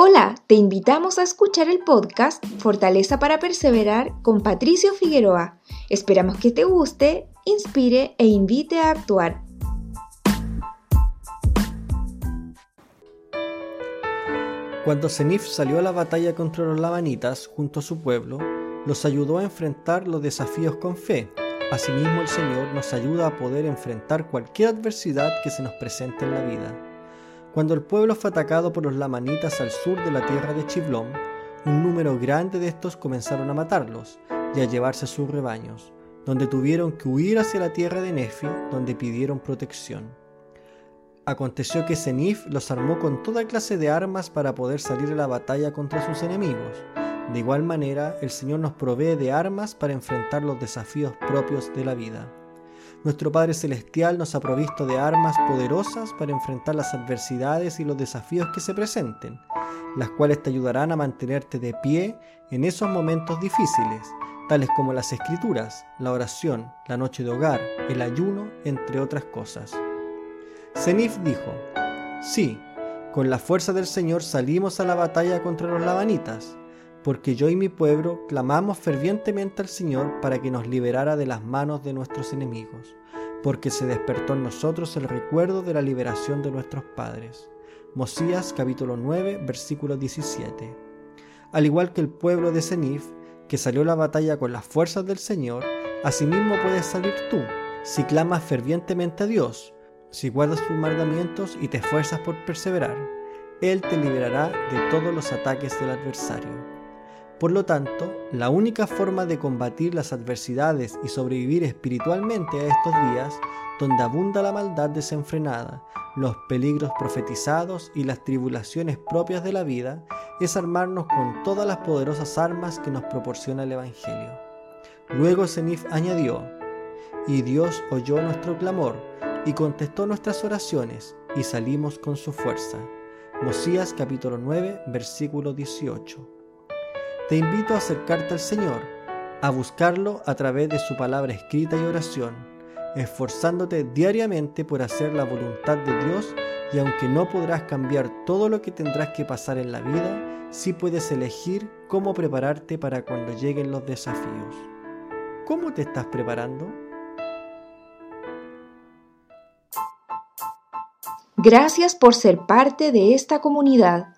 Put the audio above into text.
Hola, te invitamos a escuchar el podcast Fortaleza para Perseverar con Patricio Figueroa. Esperamos que te guste, inspire e invite a actuar. Cuando Zenif salió a la batalla contra los lamanitas junto a su pueblo, los ayudó a enfrentar los desafíos con fe. Asimismo, el Señor nos ayuda a poder enfrentar cualquier adversidad que se nos presente en la vida. Cuando el pueblo fue atacado por los lamanitas al sur de la tierra de Chiblón, un número grande de estos comenzaron a matarlos y a llevarse sus rebaños, donde tuvieron que huir hacia la tierra de Nefi, donde pidieron protección. Aconteció que Zenif los armó con toda clase de armas para poder salir a la batalla contra sus enemigos. De igual manera, el Señor nos provee de armas para enfrentar los desafíos propios de la vida. Nuestro Padre Celestial nos ha provisto de armas poderosas para enfrentar las adversidades y los desafíos que se presenten, las cuales te ayudarán a mantenerte de pie en esos momentos difíciles, tales como las escrituras, la oración, la noche de hogar, el ayuno, entre otras cosas. Zenif dijo, sí, con la fuerza del Señor salimos a la batalla contra los lavanitas porque yo y mi pueblo clamamos fervientemente al Señor para que nos liberara de las manos de nuestros enemigos, porque se despertó en nosotros el recuerdo de la liberación de nuestros padres. Mosías capítulo 9, versículo 17. Al igual que el pueblo de Zenif, que salió la batalla con las fuerzas del Señor, asimismo puedes salir tú, si clamas fervientemente a Dios, si guardas sus mandamientos y te esfuerzas por perseverar. Él te liberará de todos los ataques del adversario. Por lo tanto, la única forma de combatir las adversidades y sobrevivir espiritualmente a estos días, donde abunda la maldad desenfrenada, los peligros profetizados y las tribulaciones propias de la vida, es armarnos con todas las poderosas armas que nos proporciona el Evangelio. Luego Zenif añadió, y Dios oyó nuestro clamor y contestó nuestras oraciones y salimos con su fuerza. Mosías capítulo 9 versículo 18. Te invito a acercarte al Señor, a buscarlo a través de su palabra escrita y oración, esforzándote diariamente por hacer la voluntad de Dios y aunque no podrás cambiar todo lo que tendrás que pasar en la vida, sí puedes elegir cómo prepararte para cuando lleguen los desafíos. ¿Cómo te estás preparando? Gracias por ser parte de esta comunidad.